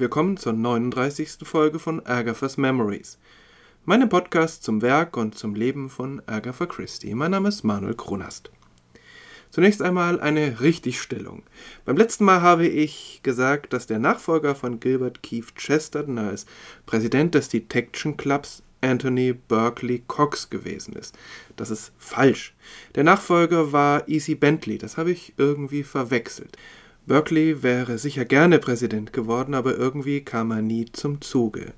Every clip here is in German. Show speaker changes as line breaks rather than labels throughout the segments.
willkommen zur 39. Folge von Agatha's Memories, meinem Podcast zum Werk und zum Leben von Agatha Christie. Mein Name ist Manuel Kronast. Zunächst einmal eine Richtigstellung. Beim letzten Mal habe ich gesagt, dass der Nachfolger von Gilbert Keith Chesterton als Präsident des Detection Clubs Anthony Berkeley Cox gewesen ist. Das ist falsch. Der Nachfolger war E.C. Bentley, das habe ich irgendwie verwechselt. Berkeley wäre sicher gerne Präsident geworden, aber irgendwie kam er nie zum Zuge.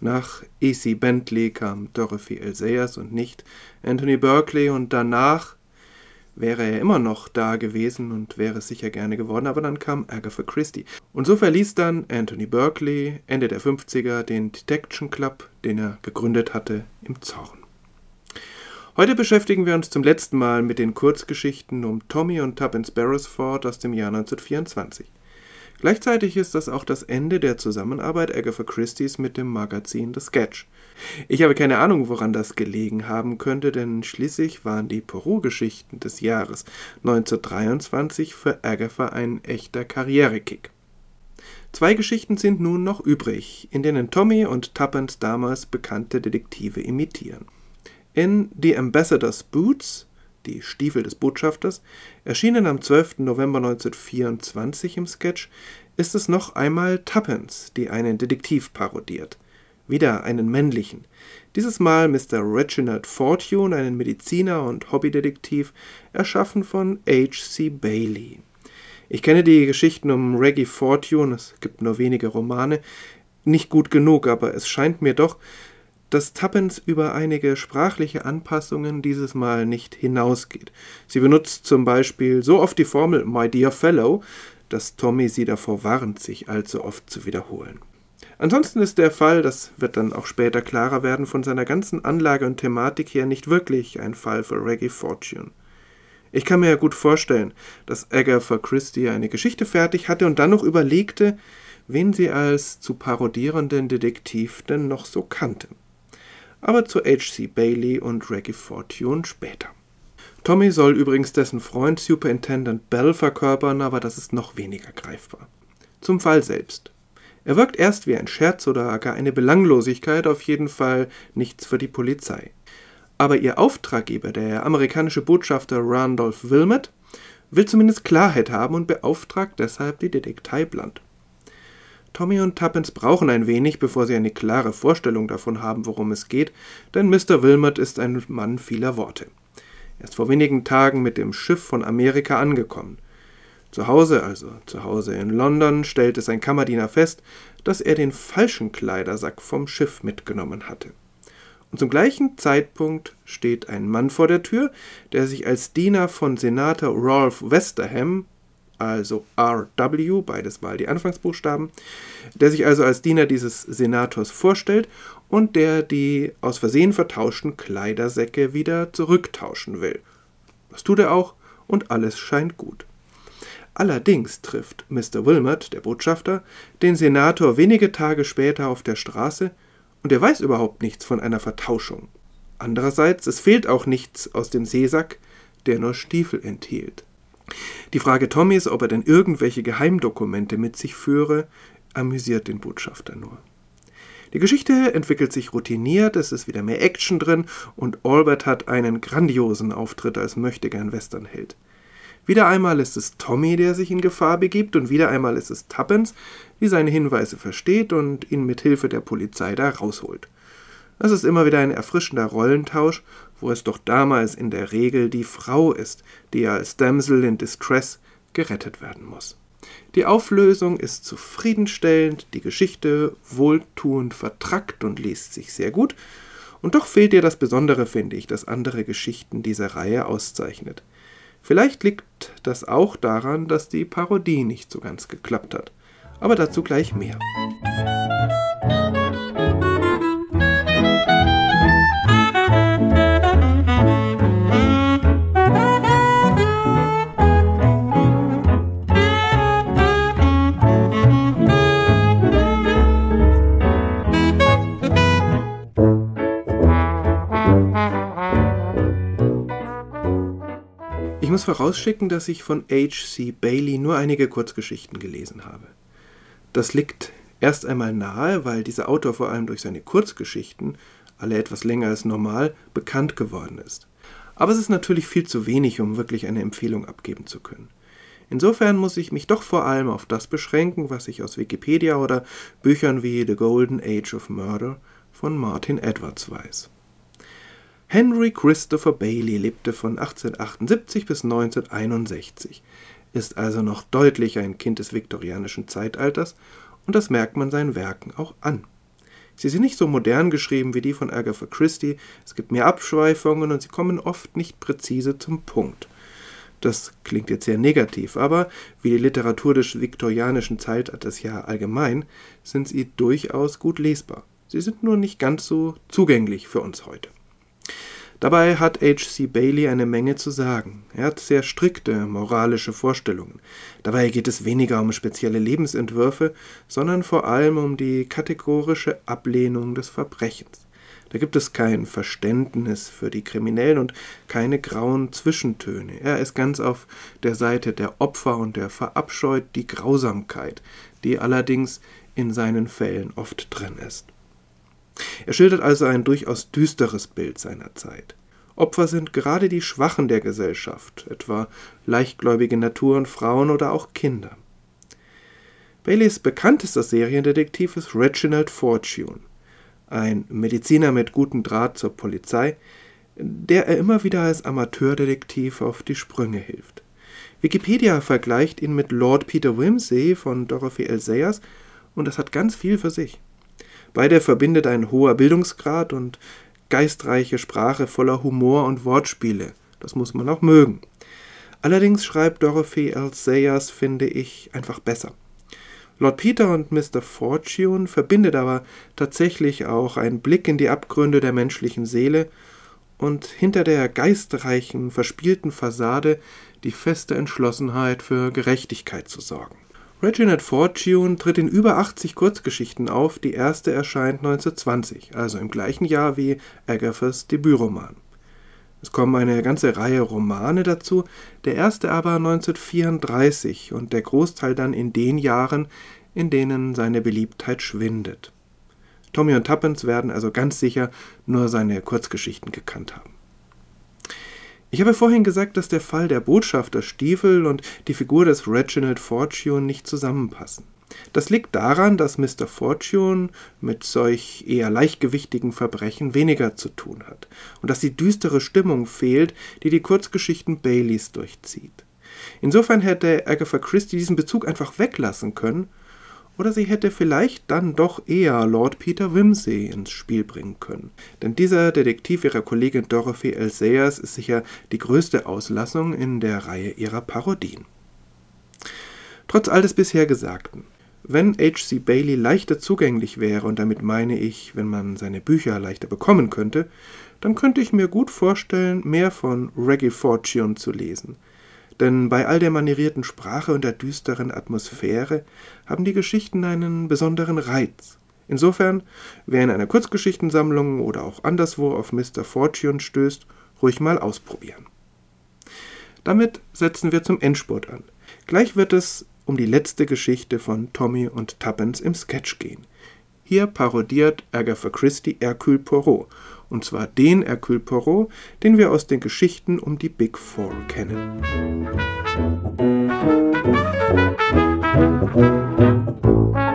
Nach E.C. Bentley kam Dorothy L. Sayers und nicht Anthony Berkeley und danach wäre er immer noch da gewesen und wäre sicher gerne geworden, aber dann kam Agatha Christie. Und so verließ dann Anthony Berkeley Ende der 50er den Detection Club, den er gegründet hatte, im Zorn. Heute beschäftigen wir uns zum letzten Mal mit den Kurzgeschichten um Tommy und Tuppence Beresford aus dem Jahr 1924. Gleichzeitig ist das auch das Ende der Zusammenarbeit Agatha Christie's mit dem Magazin The Sketch. Ich habe keine Ahnung, woran das gelegen haben könnte, denn schließlich waren die Peru-Geschichten des Jahres 1923 für Agatha ein echter Karrierekick. Zwei Geschichten sind nun noch übrig, in denen Tommy und Tuppence damals bekannte Detektive imitieren. In The Ambassador's Boots, die Stiefel des Botschafters, erschienen am 12. November 1924 im Sketch, ist es noch einmal Tuppence, die einen Detektiv parodiert. Wieder einen männlichen. Dieses Mal Mr. Reginald Fortune, einen Mediziner und Hobbydetektiv, erschaffen von H.C. Bailey. Ich kenne die Geschichten um Reggie Fortune, es gibt nur wenige Romane, nicht gut genug, aber es scheint mir doch, dass Tappens über einige sprachliche Anpassungen dieses Mal nicht hinausgeht. Sie benutzt zum Beispiel so oft die Formel My dear fellow, dass Tommy sie davor warnt, sich allzu oft zu wiederholen. Ansonsten ist der Fall, das wird dann auch später klarer werden, von seiner ganzen Anlage und Thematik her nicht wirklich ein Fall für Reggae Fortune. Ich kann mir ja gut vorstellen, dass Agatha Christie eine Geschichte fertig hatte und dann noch überlegte, wen sie als zu parodierenden Detektiv denn noch so kannte aber zu H.C. Bailey und Reggie Fortune später. Tommy soll übrigens dessen Freund Superintendent Bell verkörpern, aber das ist noch weniger greifbar. Zum Fall selbst. Er wirkt erst wie ein Scherz oder gar eine Belanglosigkeit, auf jeden Fall nichts für die Polizei. Aber ihr Auftraggeber, der amerikanische Botschafter Randolph Wilmot, will zumindest Klarheit haben und beauftragt deshalb die Detektei Blunt. Tommy und Tuppence brauchen ein wenig, bevor sie eine klare Vorstellung davon haben, worum es geht, denn Mr. Wilmot ist ein Mann vieler Worte. Er ist vor wenigen Tagen mit dem Schiff von Amerika angekommen. Zu Hause, also zu Hause in London, stellte sein Kammerdiener fest, dass er den falschen Kleidersack vom Schiff mitgenommen hatte. Und zum gleichen Zeitpunkt steht ein Mann vor der Tür, der sich als Diener von Senator Rolf Westerham also RW, beides mal die Anfangsbuchstaben, der sich also als Diener dieses Senators vorstellt und der die aus Versehen vertauschten Kleidersäcke wieder zurücktauschen will. Das tut er auch und alles scheint gut. Allerdings trifft Mr. Wilmot, der Botschafter, den Senator wenige Tage später auf der Straße und er weiß überhaupt nichts von einer Vertauschung. Andererseits, es fehlt auch nichts aus dem Seesack, der nur Stiefel enthielt. Die Frage Tommys, ob er denn irgendwelche Geheimdokumente mit sich führe, amüsiert den Botschafter nur. Die Geschichte entwickelt sich routiniert, es ist wieder mehr Action drin und Albert hat einen grandiosen Auftritt als möchtegern Westernheld. Wieder einmal ist es Tommy, der sich in Gefahr begibt, und wieder einmal ist es Tuppence, die seine Hinweise versteht und ihn mit Hilfe der Polizei da rausholt. Das ist immer wieder ein erfrischender Rollentausch, wo es doch damals in der Regel die Frau ist, die als Damsel in Distress gerettet werden muss. Die Auflösung ist zufriedenstellend, die Geschichte wohltuend vertrackt und liest sich sehr gut, und doch fehlt ihr das Besondere, finde ich, das andere Geschichten dieser Reihe auszeichnet. Vielleicht liegt das auch daran, dass die Parodie nicht so ganz geklappt hat. Aber dazu gleich mehr. Vorausschicken, dass ich von H.C. Bailey nur einige Kurzgeschichten gelesen habe. Das liegt Erst einmal nahe, weil dieser Autor vor allem durch seine Kurzgeschichten, alle etwas länger als normal, bekannt geworden ist. Aber es ist natürlich viel zu wenig, um wirklich eine Empfehlung abgeben zu können. Insofern muss ich mich doch vor allem auf das beschränken, was ich aus Wikipedia oder Büchern wie The Golden Age of Murder von Martin Edwards weiß. Henry Christopher Bailey lebte von 1878 bis 1961, ist also noch deutlich ein Kind des viktorianischen Zeitalters und das merkt man seinen Werken auch an. Sie sind nicht so modern geschrieben wie die von Agatha Christie, es gibt mehr Abschweifungen und sie kommen oft nicht präzise zum Punkt. Das klingt jetzt sehr negativ, aber wie die Literatur des viktorianischen Zeitalters ja allgemein, sind sie durchaus gut lesbar. Sie sind nur nicht ganz so zugänglich für uns heute. Dabei hat H.C. Bailey eine Menge zu sagen. Er hat sehr strikte moralische Vorstellungen. Dabei geht es weniger um spezielle Lebensentwürfe, sondern vor allem um die kategorische Ablehnung des Verbrechens. Da gibt es kein Verständnis für die Kriminellen und keine grauen Zwischentöne. Er ist ganz auf der Seite der Opfer und er verabscheut die Grausamkeit, die allerdings in seinen Fällen oft drin ist. Er schildert also ein durchaus düsteres Bild seiner Zeit. Opfer sind gerade die Schwachen der Gesellschaft, etwa leichtgläubige Naturen, Frauen oder auch Kinder. Baileys bekanntester Seriendetektiv ist Reginald Fortune, ein Mediziner mit gutem Draht zur Polizei, der er immer wieder als Amateurdetektiv auf die Sprünge hilft. Wikipedia vergleicht ihn mit Lord Peter Wimsey von Dorothy L. Sayers und das hat ganz viel für sich. Beide verbindet ein hoher Bildungsgrad und geistreiche Sprache voller Humor und Wortspiele. Das muss man auch mögen. Allerdings schreibt Dorothy L. Sayers, finde ich, einfach besser. Lord Peter und Mr. Fortune verbindet aber tatsächlich auch ein Blick in die Abgründe der menschlichen Seele und hinter der geistreichen, verspielten Fassade die feste Entschlossenheit für Gerechtigkeit zu sorgen. Reginald Fortune tritt in über 80 Kurzgeschichten auf, die erste erscheint 1920, also im gleichen Jahr wie Agathas Debütroman. Es kommen eine ganze Reihe Romane dazu, der erste aber 1934 und der Großteil dann in den Jahren, in denen seine Beliebtheit schwindet. Tommy und Tuppence werden also ganz sicher nur seine Kurzgeschichten gekannt haben. Ich habe vorhin gesagt, dass der Fall der Botschafter Stiefel und die Figur des Reginald Fortune nicht zusammenpassen. Das liegt daran, dass Mr. Fortune mit solch eher leichtgewichtigen Verbrechen weniger zu tun hat und dass die düstere Stimmung fehlt, die die Kurzgeschichten Baileys durchzieht. Insofern hätte Agatha Christie diesen Bezug einfach weglassen können oder sie hätte vielleicht dann doch eher Lord Peter Wimsey ins Spiel bringen können. Denn dieser Detektiv ihrer Kollegin Dorothy L. Sayers ist sicher die größte Auslassung in der Reihe ihrer Parodien. Trotz all des bisher Gesagten, wenn H.C. Bailey leichter zugänglich wäre, und damit meine ich, wenn man seine Bücher leichter bekommen könnte, dann könnte ich mir gut vorstellen, mehr von Reggie Fortune zu lesen – denn bei all der manierierten Sprache und der düsteren Atmosphäre haben die Geschichten einen besonderen Reiz. Insofern, wer in einer Kurzgeschichtensammlung oder auch anderswo auf Mr. Fortune stößt, ruhig mal ausprobieren. Damit setzen wir zum Endspurt an. Gleich wird es um die letzte Geschichte von Tommy und Tuppence im Sketch gehen. Hier parodiert Agatha Christie Hercule Poirot und zwar den Hercule Poirot, den wir aus den Geschichten um die Big Four kennen. Am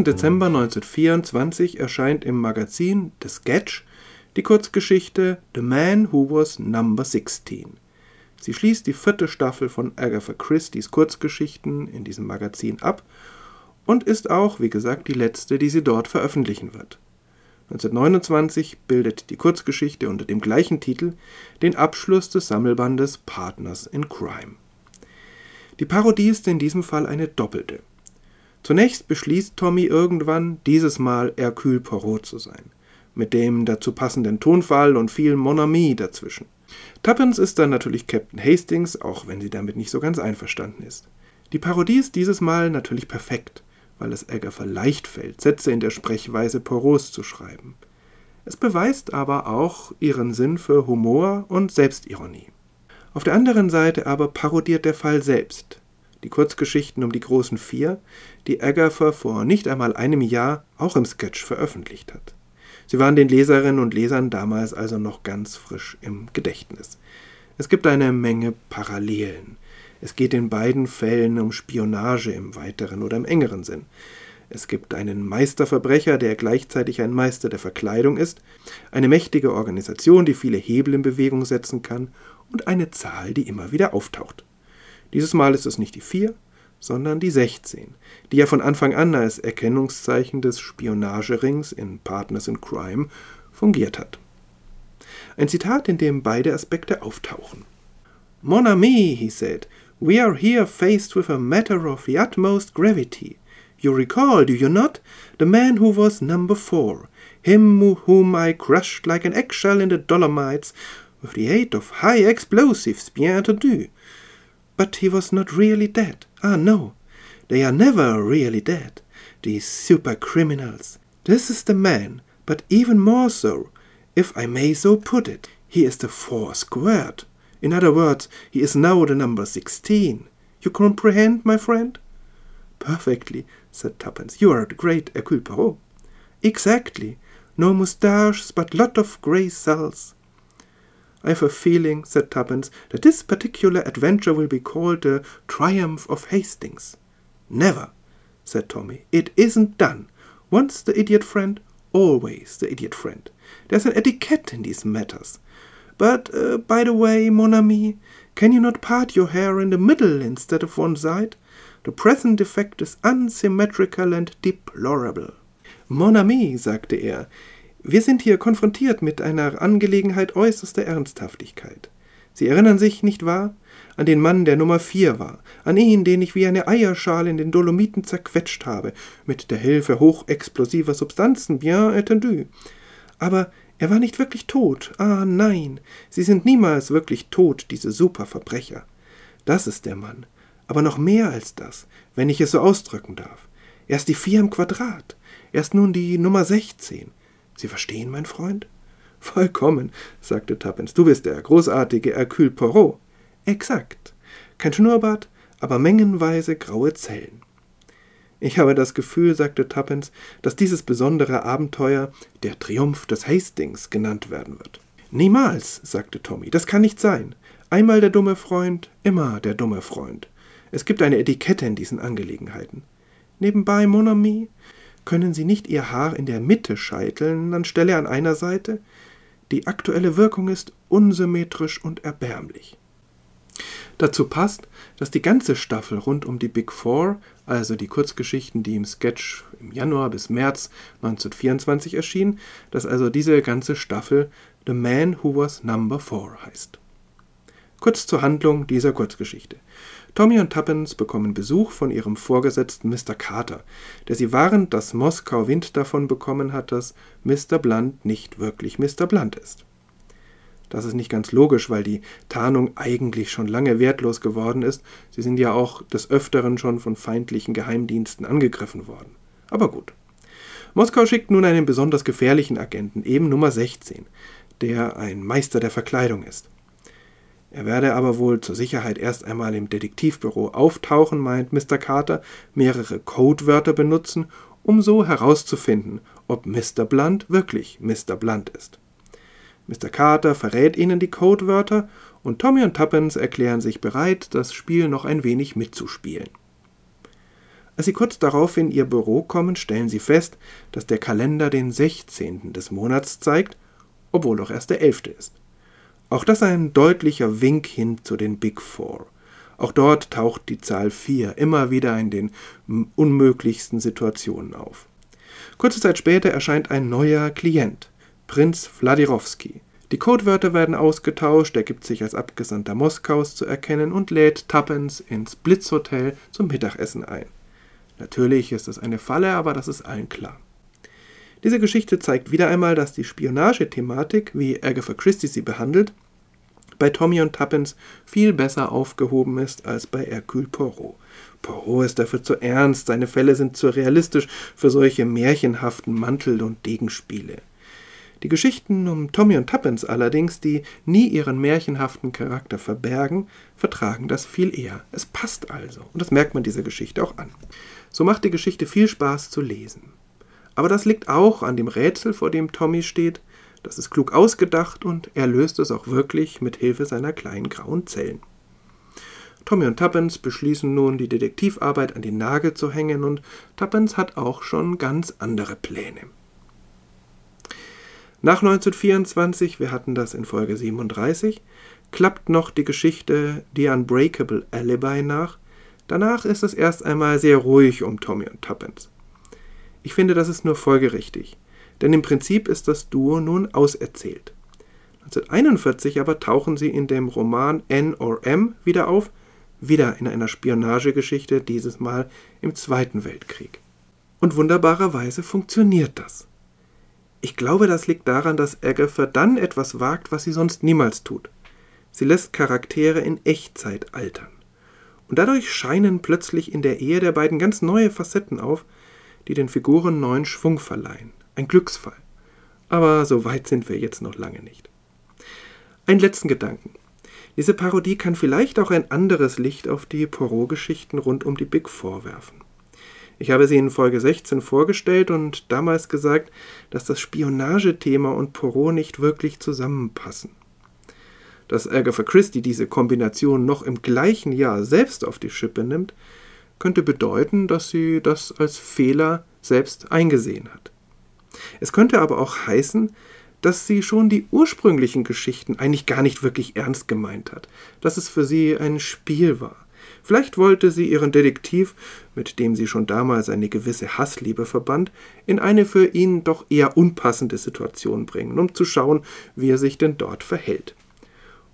10. Dezember 1924 erscheint im Magazin The Sketch die Kurzgeschichte The Man Who Was Number 16. Sie schließt die vierte Staffel von Agatha Christie's Kurzgeschichten in diesem Magazin ab und ist auch, wie gesagt, die letzte, die sie dort veröffentlichen wird. 1929 bildet die Kurzgeschichte unter dem gleichen Titel den Abschluss des Sammelbandes Partners in Crime. Die Parodie ist in diesem Fall eine doppelte. Zunächst beschließt Tommy irgendwann, dieses Mal Hercule Poirot zu sein, mit dem dazu passenden Tonfall und viel Mon ami dazwischen. Tuppence ist dann natürlich Captain Hastings, auch wenn sie damit nicht so ganz einverstanden ist. Die Parodie ist dieses Mal natürlich perfekt, weil es Agatha leicht fällt, Sätze in der Sprechweise Poros zu schreiben. Es beweist aber auch ihren Sinn für Humor und Selbstironie. Auf der anderen Seite aber parodiert der Fall selbst die Kurzgeschichten um die großen vier, die Agatha vor nicht einmal einem Jahr auch im Sketch veröffentlicht hat. Sie waren den Leserinnen und Lesern damals also noch ganz frisch im Gedächtnis. Es gibt eine Menge Parallelen. Es geht in beiden Fällen um Spionage im weiteren oder im engeren Sinn. Es gibt einen Meisterverbrecher, der gleichzeitig ein Meister der Verkleidung ist, eine mächtige Organisation, die viele Hebel in Bewegung setzen kann, und eine Zahl, die immer wieder auftaucht. Dieses Mal ist es nicht die 4, sondern die 16, die ja von Anfang an als Erkennungszeichen des Spionagerings in Partners in Crime fungiert hat. Ein Zitat, in dem beide Aspekte auftauchen. Mon ami, he said, we are here faced with a matter of the utmost gravity. You recall, do you not, the man who was number four, him whom I crushed like an eggshell in the Dolomites with the aid of high explosives, bien entendu. But he was not really dead. Ah, no, they are never really dead, these super criminals. This is the man, but even more so, if I may so put it. He is the four squared. In other words, he is now the number sixteen. You comprehend, my friend? Perfectly, said Tuppence. You are the great Hercule. Exactly. No moustaches, but lot of grey cells. I have a feeling, said Tuppence, that this particular adventure will be called the Triumph of Hastings. Never, said Tommy. It isn't done. Once the idiot friend, always the idiot friend. There's an etiquette in these matters. But, uh, by the way, mon ami, can you not part your hair in the middle instead of one side? The present effect is unsymmetrical and deplorable. Mon ami, sagte er, wir sind hier konfrontiert mit einer Angelegenheit äußerster Ernsthaftigkeit. Sie erinnern sich, nicht wahr? An den Mann, der Nummer vier war, an ihn, den ich wie eine Eierschale in den Dolomiten zerquetscht habe, mit der Hilfe hochexplosiver Substanzen, bien entendu. Aber er war nicht wirklich tot. Ah nein, sie sind niemals wirklich tot, diese Superverbrecher. Das ist der Mann aber noch mehr als das, wenn ich es so ausdrücken darf. Er ist die vier im Quadrat. Er ist nun die Nummer 16. Sie verstehen, mein Freund? Vollkommen, sagte Tuppence. Du bist der großartige Hercule Poirot. Exakt. Kein Schnurrbart, aber mengenweise graue Zellen. Ich habe das Gefühl, sagte Tuppence, dass dieses besondere Abenteuer der Triumph des Hastings genannt werden wird. Niemals, sagte Tommy, das kann nicht sein. Einmal der dumme Freund, immer der dumme Freund. Es gibt eine Etikette in diesen Angelegenheiten. Nebenbei, mon ami, können Sie nicht Ihr Haar in der Mitte scheiteln, anstelle an einer Seite? Die aktuelle Wirkung ist unsymmetrisch und erbärmlich. Dazu passt, dass die ganze Staffel rund um die Big Four, also die Kurzgeschichten, die im Sketch im Januar bis März 1924 erschienen, dass also diese ganze Staffel The Man Who Was Number Four heißt. Kurz zur Handlung dieser Kurzgeschichte. Tommy und Tuppence bekommen Besuch von ihrem Vorgesetzten Mr. Carter, der sie warnt, dass Moskau Wind davon bekommen hat, dass Mr. Blunt nicht wirklich Mr. Blunt ist. Das ist nicht ganz logisch, weil die Tarnung eigentlich schon lange wertlos geworden ist. Sie sind ja auch des Öfteren schon von feindlichen Geheimdiensten angegriffen worden. Aber gut. Moskau schickt nun einen besonders gefährlichen Agenten, eben Nummer 16, der ein Meister der Verkleidung ist. Er werde aber wohl zur Sicherheit erst einmal im Detektivbüro auftauchen, meint Mr. Carter, mehrere Codewörter benutzen, um so herauszufinden, ob Mr. Blunt wirklich Mr. Blunt ist. Mr. Carter verrät ihnen die Codewörter und Tommy und Tuppence erklären sich bereit, das Spiel noch ein wenig mitzuspielen. Als sie kurz darauf in ihr Büro kommen, stellen sie fest, dass der Kalender den 16. des Monats zeigt, obwohl doch erst der 11. ist. Auch das ein deutlicher Wink hin zu den Big Four. Auch dort taucht die Zahl 4 immer wieder in den unmöglichsten Situationen auf. Kurze Zeit später erscheint ein neuer Klient, Prinz Wladirovski. Die Codewörter werden ausgetauscht, er gibt sich als Abgesandter Moskaus zu erkennen und lädt Tuppence ins Blitzhotel zum Mittagessen ein. Natürlich ist es eine Falle, aber das ist allen klar. Diese Geschichte zeigt wieder einmal, dass die Spionagethematik, wie Agatha Christie sie behandelt, bei Tommy und Tuppence viel besser aufgehoben ist als bei Hercule Poirot. Poirot ist dafür zu ernst, seine Fälle sind zu realistisch für solche märchenhaften Mantel- und Degenspiele. Die Geschichten um Tommy und Tuppence allerdings, die nie ihren märchenhaften Charakter verbergen, vertragen das viel eher. Es passt also, und das merkt man dieser Geschichte auch an. So macht die Geschichte viel Spaß zu lesen. Aber das liegt auch an dem Rätsel, vor dem Tommy steht. Das ist klug ausgedacht und er löst es auch wirklich mit Hilfe seiner kleinen grauen Zellen. Tommy und Tuppence beschließen nun, die Detektivarbeit an den Nagel zu hängen und Tuppence hat auch schon ganz andere Pläne. Nach 1924, wir hatten das in Folge 37, klappt noch die Geschichte The Unbreakable Alibi nach. Danach ist es erst einmal sehr ruhig um Tommy und Tuppence. Ich finde, das ist nur folgerichtig, denn im Prinzip ist das Duo nun auserzählt. 1941 aber tauchen sie in dem Roman N or M wieder auf, wieder in einer Spionagegeschichte, dieses Mal im Zweiten Weltkrieg. Und wunderbarerweise funktioniert das. Ich glaube, das liegt daran, dass Agatha dann etwas wagt, was sie sonst niemals tut. Sie lässt Charaktere in Echtzeit altern. Und dadurch scheinen plötzlich in der Ehe der beiden ganz neue Facetten auf, die den Figuren neuen Schwung verleihen. Ein Glücksfall. Aber so weit sind wir jetzt noch lange nicht. Einen letzten Gedanken. Diese Parodie kann vielleicht auch ein anderes Licht auf die Poirot-Geschichten rund um die Big Four werfen. Ich habe sie in Folge 16 vorgestellt und damals gesagt, dass das Spionagethema und Poirot nicht wirklich zusammenpassen. Dass Agatha Christie diese Kombination noch im gleichen Jahr selbst auf die Schippe nimmt, könnte bedeuten, dass sie das als Fehler selbst eingesehen hat. Es könnte aber auch heißen, dass sie schon die ursprünglichen Geschichten eigentlich gar nicht wirklich ernst gemeint hat, dass es für sie ein Spiel war, Vielleicht wollte sie ihren Detektiv, mit dem sie schon damals eine gewisse Hassliebe verband, in eine für ihn doch eher unpassende Situation bringen, um zu schauen, wie er sich denn dort verhält.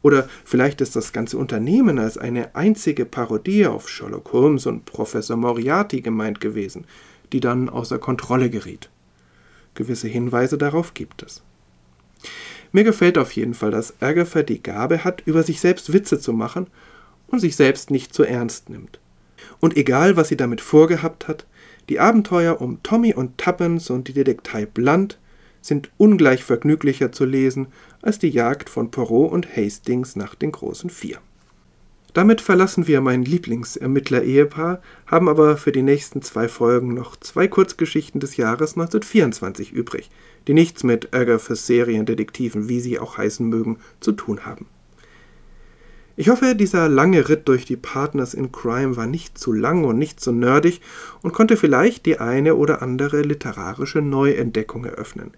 Oder vielleicht ist das ganze Unternehmen als eine einzige Parodie auf Sherlock Holmes und Professor Moriarty gemeint gewesen, die dann außer Kontrolle geriet. Gewisse Hinweise darauf gibt es. Mir gefällt auf jeden Fall, dass Agatha die Gabe hat, über sich selbst Witze zu machen und sich selbst nicht zu ernst nimmt. Und egal, was sie damit vorgehabt hat, die Abenteuer um Tommy und Tuppence und die Detektei Blunt sind ungleich vergnüglicher zu lesen als die Jagd von Poirot und Hastings nach den großen Vier. Damit verlassen wir mein Lieblingsermittler-Ehepaar, haben aber für die nächsten zwei Folgen noch zwei Kurzgeschichten des Jahres 1924 übrig, die nichts mit Agathas Seriendetektiven, wie sie auch heißen mögen, zu tun haben. Ich hoffe, dieser lange Ritt durch die Partners in Crime war nicht zu lang und nicht zu nerdig und konnte vielleicht die eine oder andere literarische Neuentdeckung eröffnen.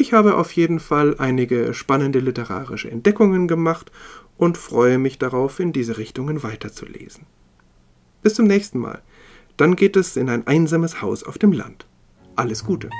Ich habe auf jeden Fall einige spannende literarische Entdeckungen gemacht und freue mich darauf, in diese Richtungen weiterzulesen. Bis zum nächsten Mal. Dann geht es in ein einsames Haus auf dem Land. Alles Gute.